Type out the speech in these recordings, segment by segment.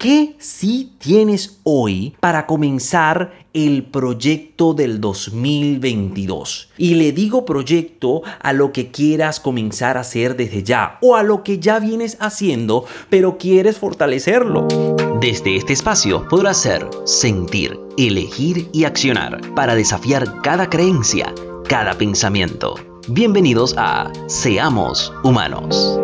¿Qué sí tienes hoy para comenzar el proyecto del 2022? Y le digo proyecto a lo que quieras comenzar a hacer desde ya o a lo que ya vienes haciendo, pero quieres fortalecerlo. Desde este espacio podrás ser, sentir, elegir y accionar para desafiar cada creencia, cada pensamiento. Bienvenidos a Seamos Humanos.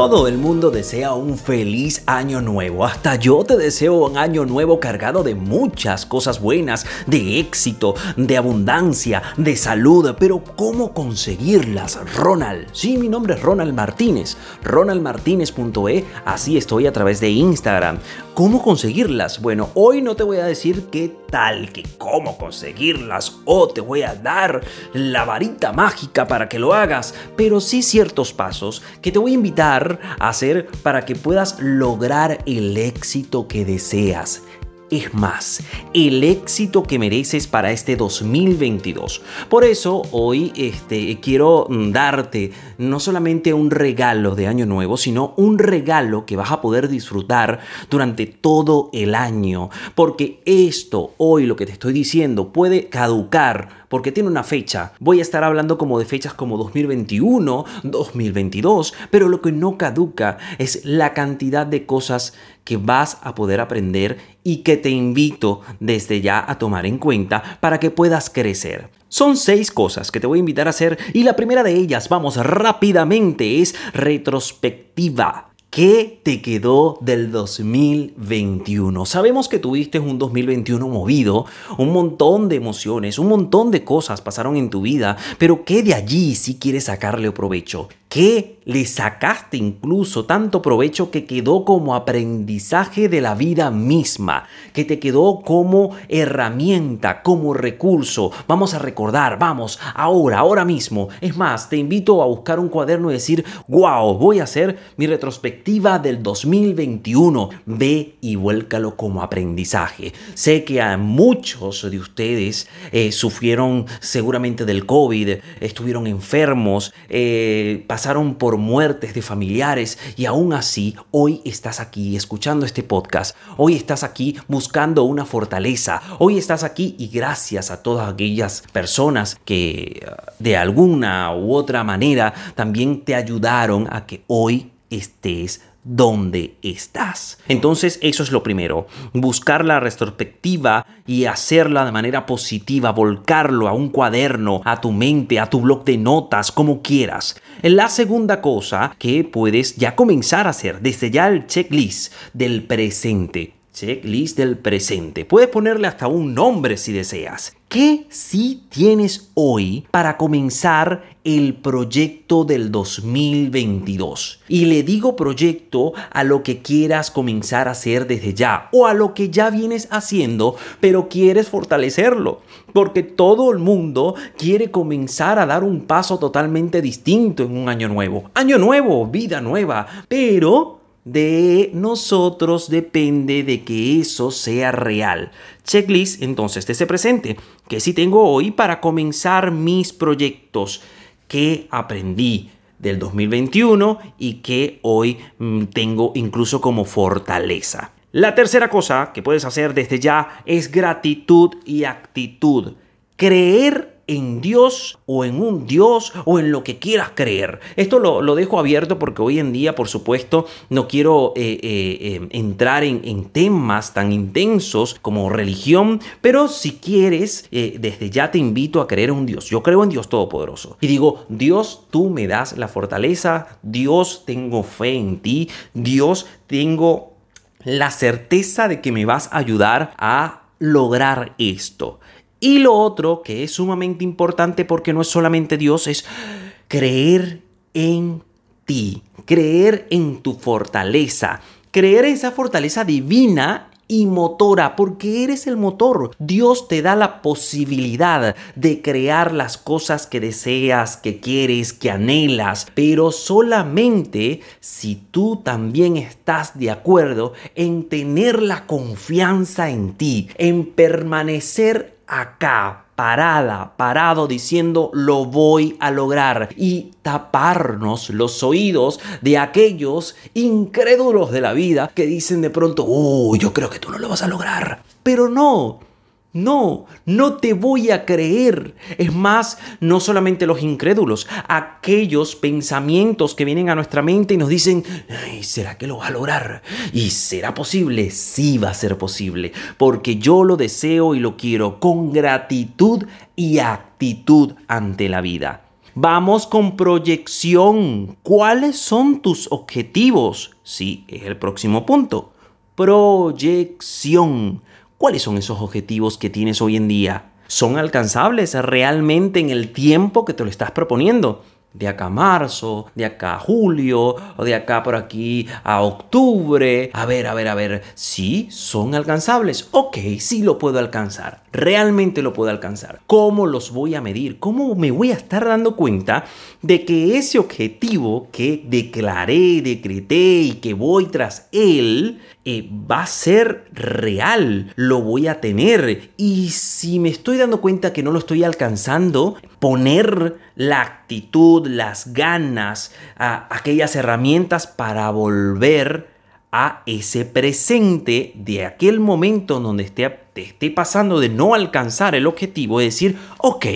Todo el mundo desea un feliz año nuevo. Hasta yo te deseo un año nuevo cargado de muchas cosas buenas, de éxito, de abundancia, de salud. Pero ¿cómo conseguirlas, Ronald? Sí, mi nombre es Ronald Martínez. ronaldmartinez.e. Así estoy a través de Instagram. ¿Cómo conseguirlas? Bueno, hoy no te voy a decir qué tal, que cómo conseguirlas o te voy a dar la varita mágica para que lo hagas, pero sí ciertos pasos que te voy a invitar hacer para que puedas lograr el éxito que deseas. Es más, el éxito que mereces para este 2022. Por eso hoy este, quiero mm, darte no solamente un regalo de Año Nuevo, sino un regalo que vas a poder disfrutar durante todo el año. Porque esto, hoy lo que te estoy diciendo, puede caducar porque tiene una fecha. Voy a estar hablando como de fechas como 2021, 2022, pero lo que no caduca es la cantidad de cosas que vas a poder aprender y que te invito desde ya a tomar en cuenta para que puedas crecer. Son seis cosas que te voy a invitar a hacer y la primera de ellas, vamos rápidamente, es retrospectiva. ¿Qué te quedó del 2021? Sabemos que tuviste un 2021 movido, un montón de emociones, un montón de cosas pasaron en tu vida, pero ¿qué de allí si quieres sacarle provecho? ¿Qué le sacaste incluso tanto provecho que quedó como aprendizaje de la vida misma, que te quedó como herramienta, como recurso. Vamos a recordar, vamos, ahora, ahora mismo. Es más, te invito a buscar un cuaderno y decir, wow, voy a hacer mi retrospectiva del 2021. Ve y vuélcalo como aprendizaje. Sé que a muchos de ustedes eh, sufrieron seguramente del COVID, estuvieron enfermos, eh, por muertes de familiares y aún así hoy estás aquí escuchando este podcast, hoy estás aquí buscando una fortaleza, hoy estás aquí y gracias a todas aquellas personas que eh, de alguna u otra manera también te ayudaron a que hoy estés dónde estás. Entonces eso es lo primero, buscar la retrospectiva y hacerla de manera positiva, volcarlo a un cuaderno, a tu mente, a tu blog de notas, como quieras. La segunda cosa que puedes ya comenzar a hacer desde ya el checklist del presente. Checklist del presente. Puedes ponerle hasta un nombre si deseas. ¿Qué sí tienes hoy para comenzar el proyecto del 2022? Y le digo proyecto a lo que quieras comenzar a hacer desde ya o a lo que ya vienes haciendo, pero quieres fortalecerlo. Porque todo el mundo quiere comenzar a dar un paso totalmente distinto en un año nuevo. Año nuevo, vida nueva, pero de nosotros depende de que eso sea real. Checklist entonces ese presente, que si tengo hoy para comenzar mis proyectos, que aprendí del 2021 y que hoy mm, tengo incluso como fortaleza. La tercera cosa que puedes hacer desde ya es gratitud y actitud. Creer en Dios o en un Dios o en lo que quieras creer. Esto lo, dejo abierto porque hoy en día, por supuesto, no quiero eh, eh, eh, entrar en, en, temas tan intensos como religión, pero si quieres, desde ya te invito a creer en un Dios. Yo creo en Dios Todopoderoso. Y digo, Dios, tú me das la fortaleza, Dios, tengo fe en ti, Dios, tengo la certeza de que me vas a ayudar a lograr esto. Y lo otro que es sumamente importante porque no es solamente Dios, es creer en ti, creer en tu fortaleza, creer en esa fortaleza divina y motora, porque eres el motor. Dios te da la posibilidad de crear las cosas que deseas, que quieres, que anhelas, pero solamente si tú también estás de acuerdo en tener la confianza en ti, en permanecer acá parada, parado diciendo lo voy a lograr y taparnos los oídos de aquellos incrédulos de la vida que dicen de pronto, oh, yo creo que tú no lo vas a lograr. Pero no, no, no te voy a creer. Es más, no solamente los incrédulos, aquellos pensamientos que vienen a nuestra mente y nos dicen, ¿será que lo va a lograr? ¿Y será posible? Sí va a ser posible, porque yo lo deseo y lo quiero con gratitud y actitud ante la vida. Vamos con proyección. ¿Cuáles son tus objetivos? Sí, es el próximo punto. Proyección. ¿Cuáles son esos objetivos que tienes hoy en día? ¿Son alcanzables realmente en el tiempo que te lo estás proponiendo? De acá a marzo, de acá a julio, o de acá por aquí a octubre. A ver, a ver, a ver, sí, son alcanzables. Ok, sí lo puedo alcanzar. Realmente lo puedo alcanzar. ¿Cómo los voy a medir? ¿Cómo me voy a estar dando cuenta de que ese objetivo que declaré, decreté y que voy tras él eh, va a ser real? Lo voy a tener. Y si me estoy dando cuenta que no lo estoy alcanzando, poner la actitud, las ganas, aquellas herramientas para volver a ese presente de aquel momento donde esté, te esté pasando de no alcanzar el objetivo, es decir, ok,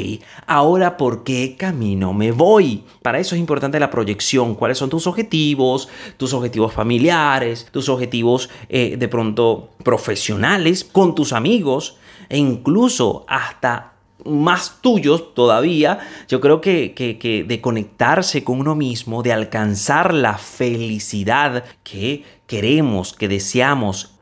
ahora por qué camino me voy. Para eso es importante la proyección, cuáles son tus objetivos, tus objetivos familiares, tus objetivos eh, de pronto profesionales, con tus amigos e incluso hasta más tuyos todavía, yo creo que, de conectarse con uno mismo, de alcanzar la felicidad que queremos, que deseamos.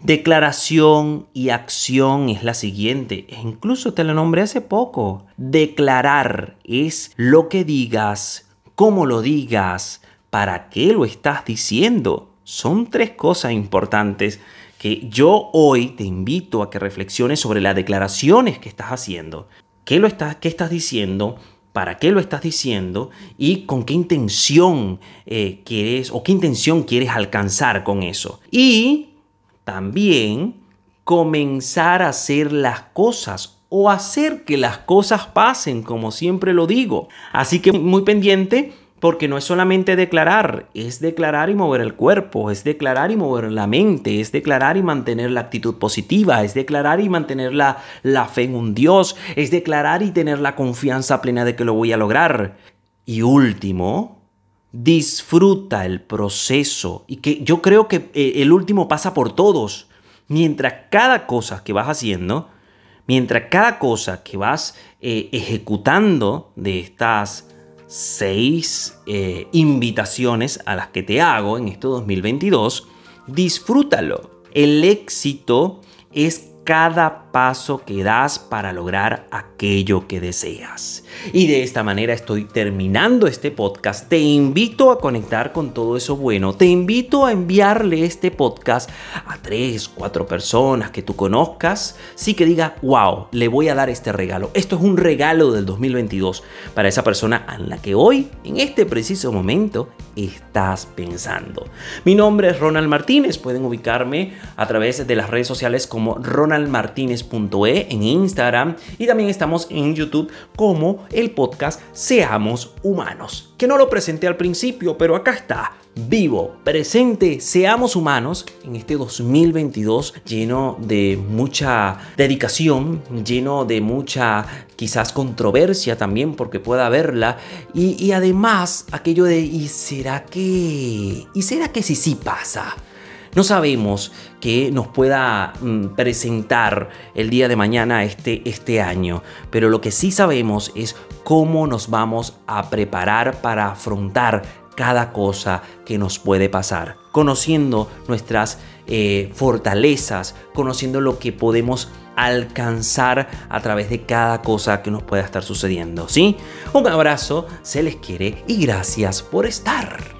Declaración y acción es la siguiente, e incluso te lo nombré hace poco. Declarar es lo que digas, cómo lo digas, para qué lo estás diciendo. Son tres cosas importantes que yo hoy te invito a que reflexiones sobre las declaraciones que estás haciendo. ¿Qué, lo estás, qué estás diciendo? ¿Para qué lo estás diciendo? ¿Y con qué intención eh, quieres o qué intención quieres alcanzar con eso? Y también comenzar a hacer las cosas o hacer que las cosas pasen, como siempre lo digo. Así que muy pendiente porque no es solamente declarar, es declarar y mover el cuerpo, es declarar y mover la mente, es declarar y mantener la actitud positiva, es declarar y mantener la, la fe en un Dios, es declarar y tener la confianza plena de que lo voy a lograr. Y último, disfruta el proceso. Y que yo creo que eh, el último pasa por todos. Mientras cada cosa que vas haciendo, mientras cada cosa que vas eh, ejecutando de estas seis eh, invitaciones a las que te hago en este 2022, disfrútalo. El éxito es cada paso que das para lograr aquello que deseas. Y de esta manera estoy terminando este podcast. Te invito a conectar con todo eso bueno. Te invito a enviarle este podcast a tres, cuatro personas que tú conozcas. Sí que diga, wow, le voy a dar este regalo. Esto es un regalo del 2022 para esa persona en la que hoy, en este preciso momento, estás pensando. Mi nombre es Ronald Martínez. Pueden ubicarme a través de las redes sociales como Ronald martinez.e en Instagram y también estamos en YouTube como el podcast Seamos Humanos, que no lo presenté al principio, pero acá está vivo, presente, seamos humanos en este 2022 lleno de mucha dedicación, lleno de mucha quizás controversia también porque pueda haberla y, y además aquello de ¿y será que? ¿y será que si sí pasa? No sabemos qué nos pueda mm, presentar el día de mañana este, este año, pero lo que sí sabemos es cómo nos vamos a preparar para afrontar cada cosa que nos puede pasar, conociendo nuestras eh, fortalezas, conociendo lo que podemos alcanzar a través de cada cosa que nos pueda estar sucediendo, ¿sí? Un abrazo, se les quiere y gracias por estar.